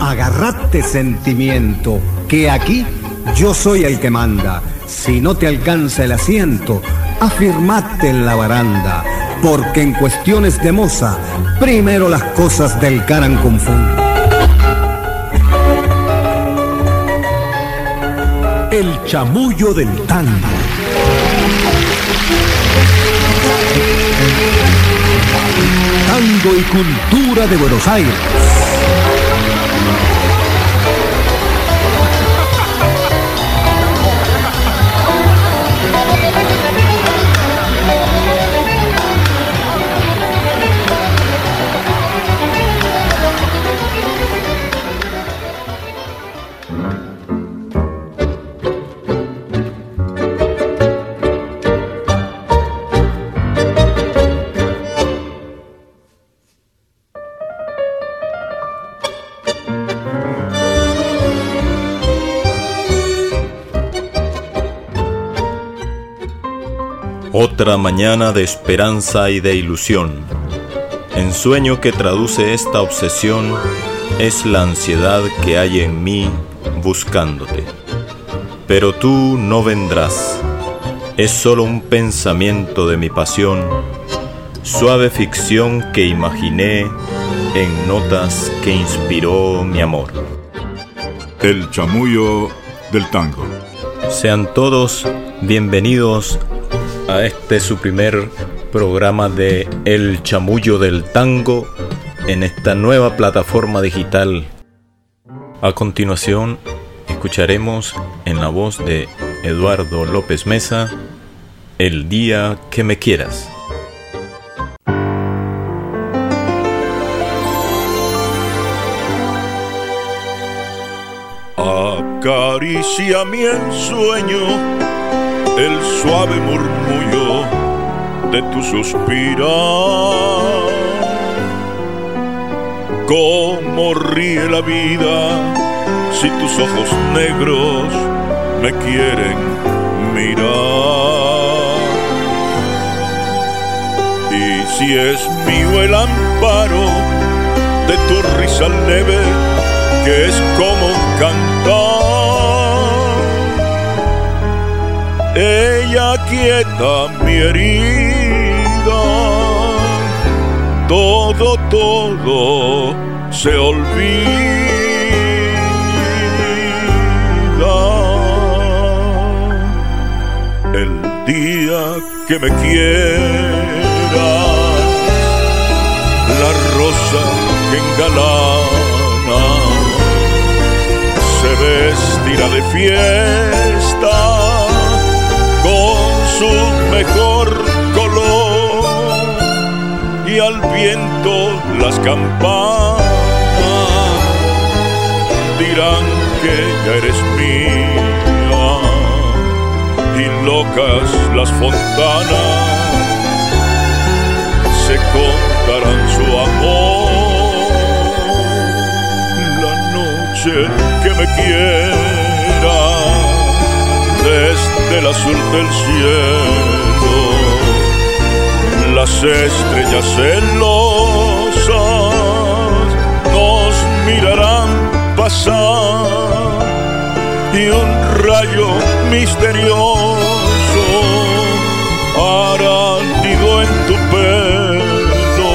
Agarrate sentimiento, que aquí yo soy el que manda. Si no te alcanza el asiento, afirmate en la baranda, porque en cuestiones de moza, primero las cosas del caran. El chamullo del tango. Tango y cultura de Buenos Aires. Otra mañana de esperanza y de ilusión. Ensueño que traduce esta obsesión es la ansiedad que hay en mí buscándote. Pero tú no vendrás. Es solo un pensamiento de mi pasión, suave ficción que imaginé en notas que inspiró mi amor. El chamullo del tango. Sean todos bienvenidos a este su primer programa de El Chamullo del Tango en esta nueva plataforma digital. A continuación, escucharemos en la voz de Eduardo López Mesa, El día que me quieras. Acaricia mi ensueño el suave murmullo de tu suspirar. Cómo ríe la vida si tus ojos negros me quieren mirar. Y si es mío el amparo de tu risa leve, que es como cantar quieta mi herida, todo, todo se olvida. El día que me quiera, la rosa que engalana se vestirá de fiesta mejor color y al viento las campanas dirán que ya eres mía y locas las fontanas se contarán su amor. La noche que me quiera desde el azul del cielo. Las estrellas celosas nos mirarán pasar y un rayo misterioso hará nido en tu pelo.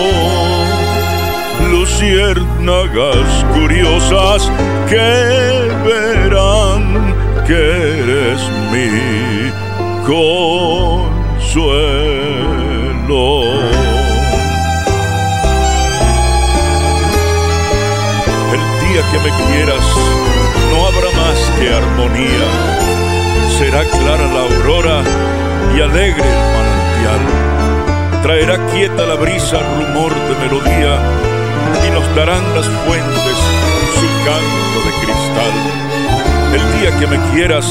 Luciérnagas curiosas que verán que eres mi consuelo. El día que me quieras no habrá más que armonía, será clara la aurora y alegre el manantial. Traerá quieta la brisa rumor de melodía y nos darán las fuentes su canto de cristal el día que me quieras,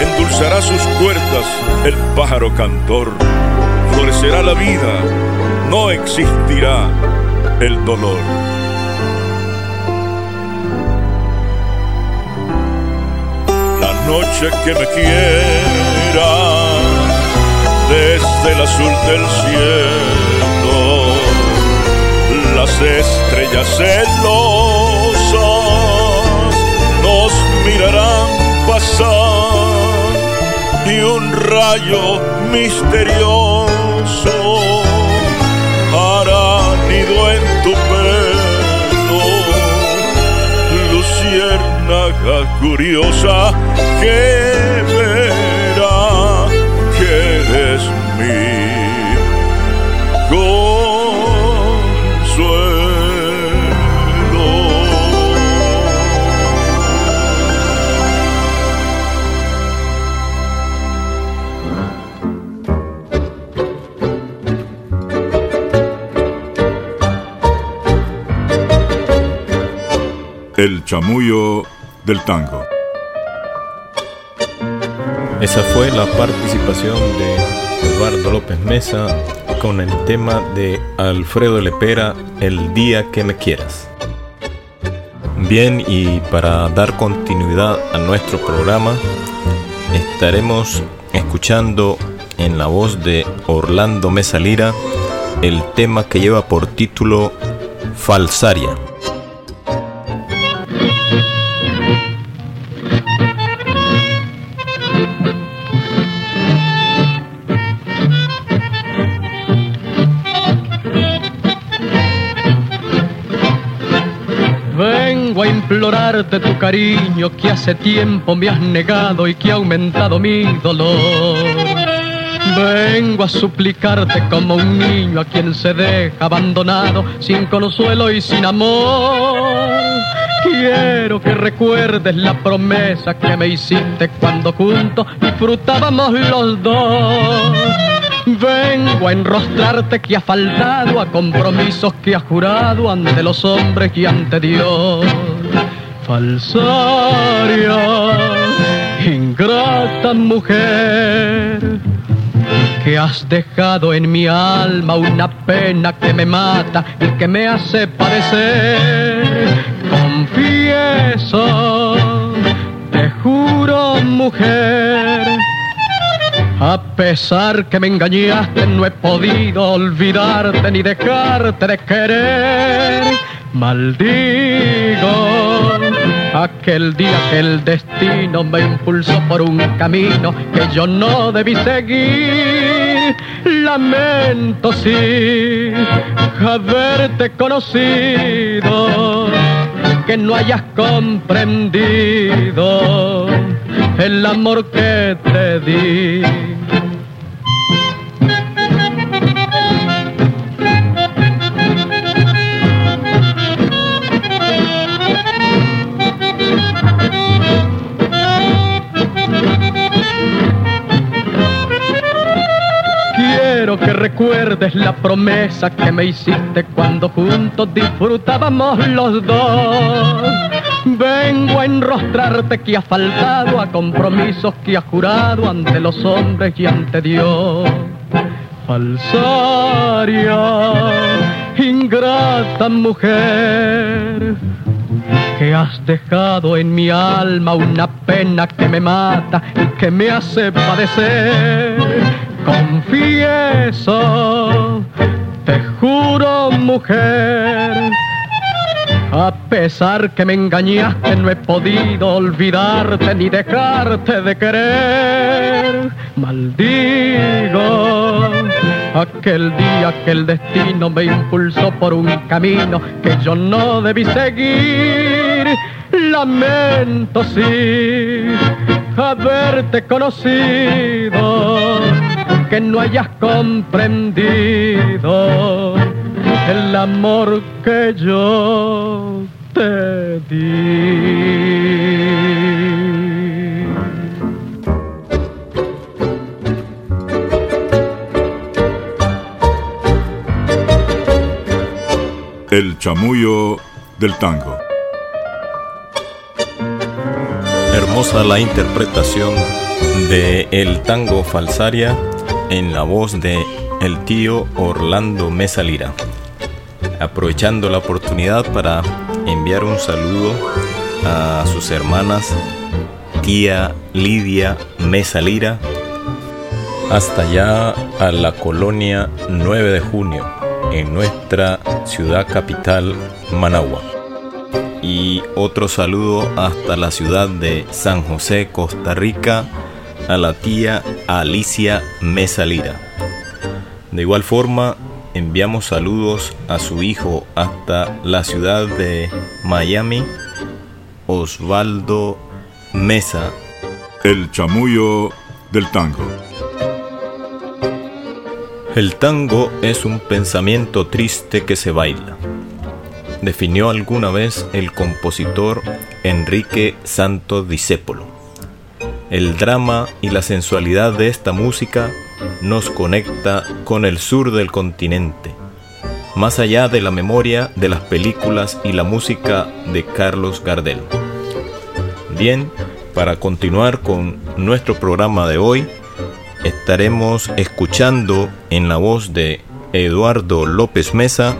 endulzará sus cuerdas el pájaro cantor. Florecerá la vida, no existirá el dolor. La noche que me quiera, desde el azul del cielo, las estrellas celosas mirarán y un rayo misterioso hará nido en tu pelo, luciérnaga curiosa que verá que eres mío. El chamullo del tango. Esa fue la participación de Eduardo López Mesa con el tema de Alfredo Lepera, El día que me quieras. Bien, y para dar continuidad a nuestro programa, estaremos escuchando en la voz de Orlando Mesa Lira el tema que lleva por título Falsaria. Implorarte tu cariño que hace tiempo me has negado y que ha aumentado mi dolor. Vengo a suplicarte como un niño a quien se deja abandonado, sin consuelo y sin amor. Quiero que recuerdes la promesa que me hiciste cuando juntos disfrutábamos los dos. Vengo a enrostrarte que ha faltado a compromisos que ha jurado ante los hombres y ante Dios falsaria, ingrata mujer, que has dejado en mi alma una pena que me mata y que me hace padecer. Confieso, te juro mujer, a pesar que me engañaste, no he podido olvidarte ni dejarte de querer. Maldigo aquel día que el destino me impulsó por un camino que yo no debí seguir. Lamento sí haberte conocido, que no hayas comprendido el amor que te di. Quiero que recuerdes la promesa que me hiciste cuando juntos disfrutábamos los dos. Vengo a enrostrarte que ha faltado a compromisos que ha jurado ante los hombres y ante Dios. Falsaria, ingrata mujer, que has dejado en mi alma una pena que me mata y que me hace padecer. Confieso, te juro mujer, a pesar que me engañaste, no he podido olvidarte ni dejarte de querer. Maldigo aquel día que el destino me impulsó por un camino que yo no debí seguir. Lamento sí haberte conocido, que no hayas comprendido el amor que yo te di. El chamullo del tango. Hermosa la interpretación de El tango falsaria en la voz de el tío Orlando Mesa Lira aprovechando la oportunidad para enviar un saludo a sus hermanas tía Lidia Mesa Lira hasta allá a la colonia 9 de junio en nuestra ciudad capital Managua y otro saludo hasta la ciudad de San José, Costa Rica, a la tía Alicia Mesa Lira. De igual forma, enviamos saludos a su hijo hasta la ciudad de Miami, Osvaldo Mesa. El chamullo del tango. El tango es un pensamiento triste que se baila definió alguna vez el compositor Enrique Santo Discépolo. El drama y la sensualidad de esta música nos conecta con el sur del continente, más allá de la memoria de las películas y la música de Carlos Gardel. Bien, para continuar con nuestro programa de hoy, estaremos escuchando en la voz de Eduardo López Mesa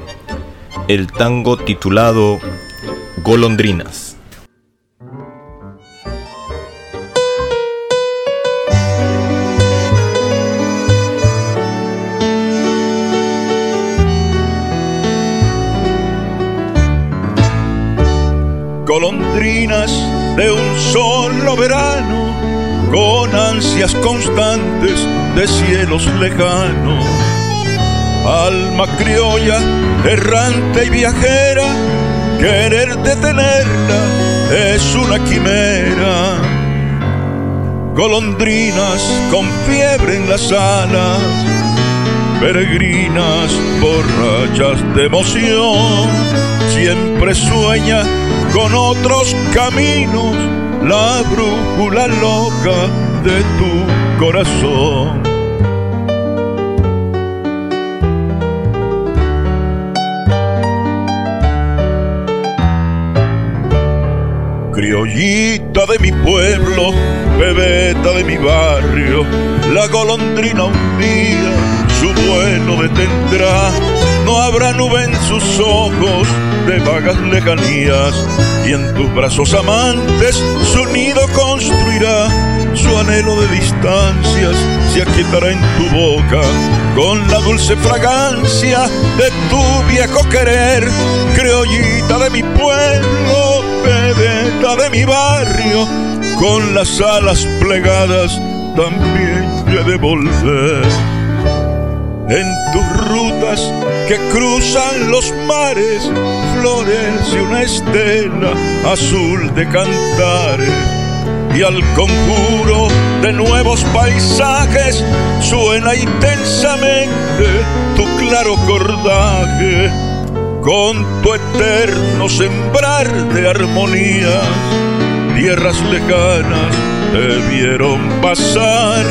el tango titulado Golondrinas. Constantes de cielos lejanos alma criolla, errante y viajera, querer detenerla es una quimera. Golondrinas con fiebre en las alas, peregrinas borrachas de emoción, siempre sueña con otros caminos, la brújula loca de tu corazón. criollita de mi pueblo, bebeta de mi barrio, la golondrina un día su vuelo detendrá. No habrá nube en sus ojos de vagas lejanías, y en tus brazos amantes su nido construirá. Anhelo de distancias se aquietará en tu boca con la dulce fragancia de tu viejo querer, criollita de mi pueblo vedeta de mi barrio, con las alas plegadas también he de volver. En tus rutas que cruzan los mares, florece una estela azul de cantares. Y al conjuro de nuevos paisajes suena intensamente tu claro cordaje con tu eterno sembrar de armonía. Tierras lejanas te vieron pasar,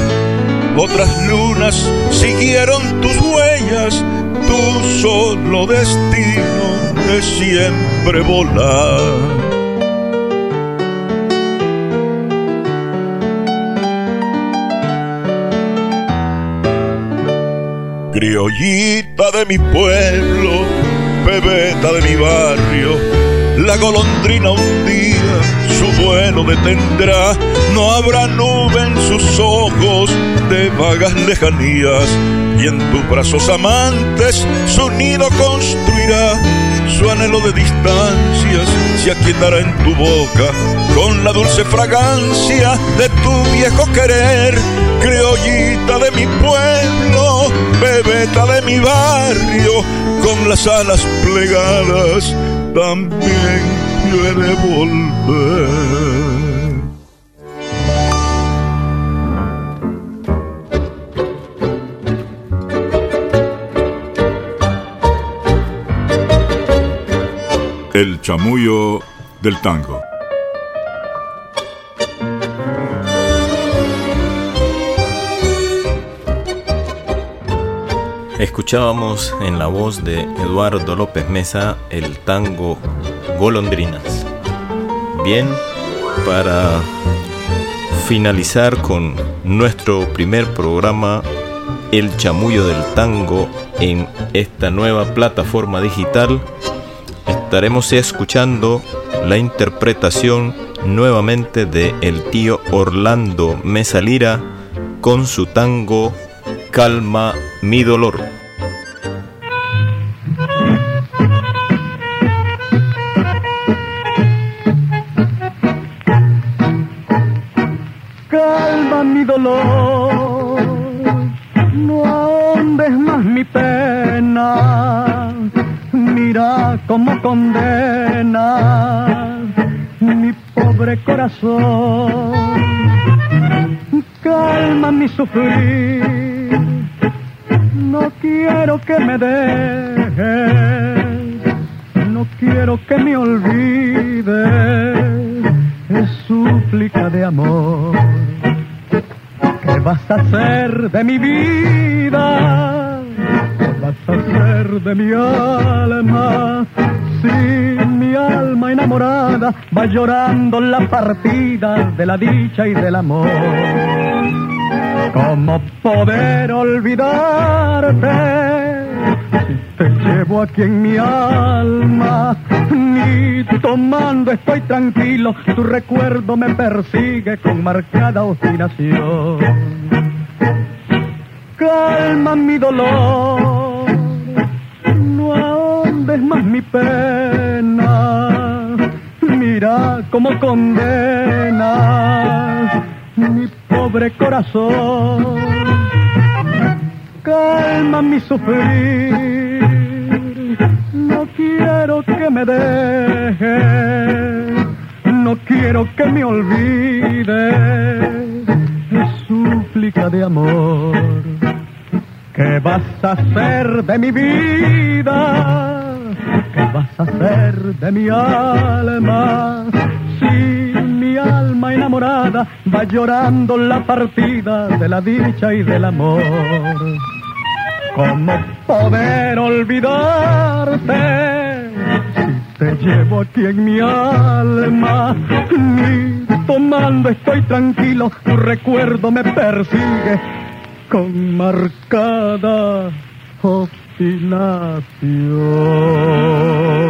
otras lunas siguieron tus huellas, tu solo destino es siempre volar. Criollita de mi pueblo, bebeta de mi barrio, la golondrina un día su vuelo detendrá, no habrá nube en sus ojos de vagas lejanías, y en tus brazos amantes su nido construirá, su anhelo de distancias se aquietará en tu boca con la dulce fragancia de tu viejo querer, criollita de mi pueblo, bebeta de mi barrio, con las alas plegadas, también quiere volver. El chamullo del tango. Escuchábamos en la voz de Eduardo López Mesa el tango Golondrinas. Bien, para finalizar con nuestro primer programa, El chamullo del tango, en esta nueva plataforma digital, estaremos escuchando la interpretación nuevamente de el tío Orlando Mesa Lira con su tango Calma mi dolor. Calma mi dolor, no ahondes más mi pena, mira cómo condena mi pobre corazón. Calma mi sufrir no quiero que me dejes no quiero que me olvides, es súplica de amor. ¿Qué vas a hacer de mi vida? ¿Qué vas a hacer de mi alma? Si mi alma enamorada va llorando la partida de la dicha y del amor. ¿Cómo poder olvidarte? Si te llevo aquí en mi alma, ni tomando estoy tranquilo, tu recuerdo me persigue con marcada obstinación. Calma mi dolor, no ahondes más mi pena, mira cómo condenas mi pobre corazón calma mi sufrir. No quiero que me dejes, no quiero que me olvides. Es súplica de amor. ¿Qué vas a hacer de mi vida? ¿Qué vas a hacer de mi alma? Mi alma enamorada va llorando la partida de la dicha y del amor. ¿Cómo poder olvidarte si te llevo aquí en mi alma? Ni tomando estoy tranquilo, tu recuerdo me persigue con marcada obstinación.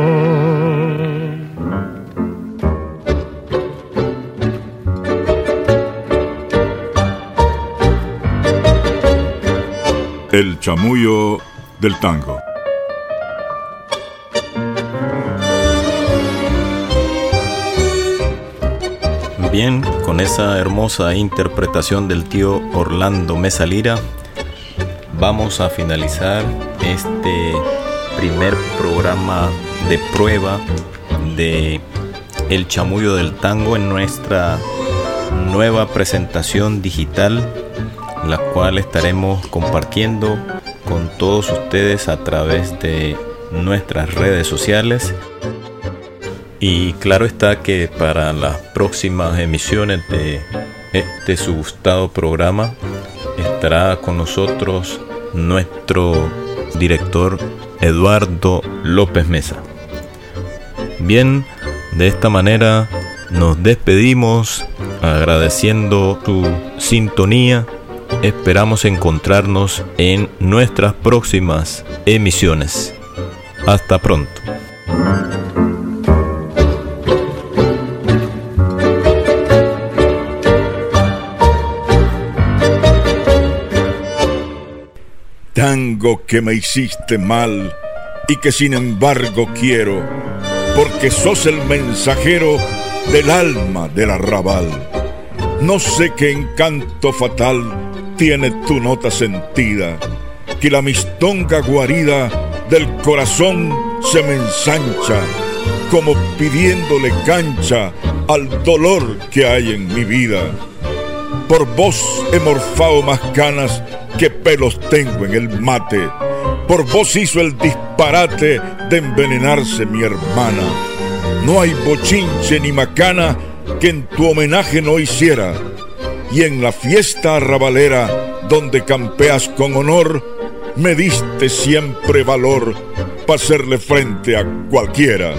El chamullo del tango. Bien, con esa hermosa interpretación del tío Orlando Mesa Lira, vamos a finalizar este primer programa de prueba de El Chamullo del Tango en nuestra nueva presentación digital, la cual estaremos compartiendo con todos ustedes a través de nuestras redes sociales. Y claro está que para las próximas emisiones de este su gustado programa estará con nosotros nuestro director Eduardo López Mesa. Bien, de esta manera nos despedimos agradeciendo su sintonía. Esperamos encontrarnos en nuestras próximas emisiones. Hasta pronto. Tango que me hiciste mal y que sin embargo quiero, porque sos el mensajero del alma del arrabal. No sé qué encanto fatal tiene tu nota sentida, que la mistonga guarida del corazón se me ensancha, como pidiéndole cancha al dolor que hay en mi vida. Por vos he morfado más canas que pelos tengo en el mate. Por vos hizo el disparate de envenenarse mi hermana. No hay bochinche ni macana que en tu homenaje no hiciera. Y en la fiesta arrabalera, donde campeas con honor, me diste siempre valor para hacerle frente a cualquiera.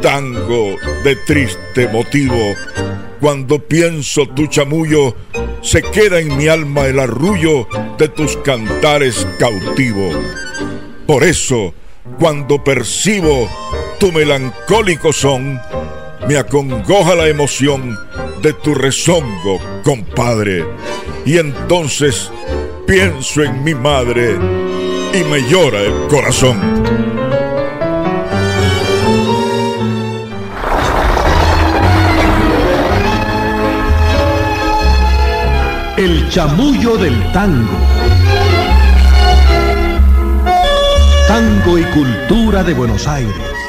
Tango de triste motivo, cuando pienso tu chamullo, se queda en mi alma el arrullo de tus cantares cautivo. Por eso, cuando percibo tu melancólico son, me acongoja la emoción de tu rezongo, compadre. Y entonces pienso en mi madre y me llora el corazón. El chamullo del tango. Tango y cultura de Buenos Aires.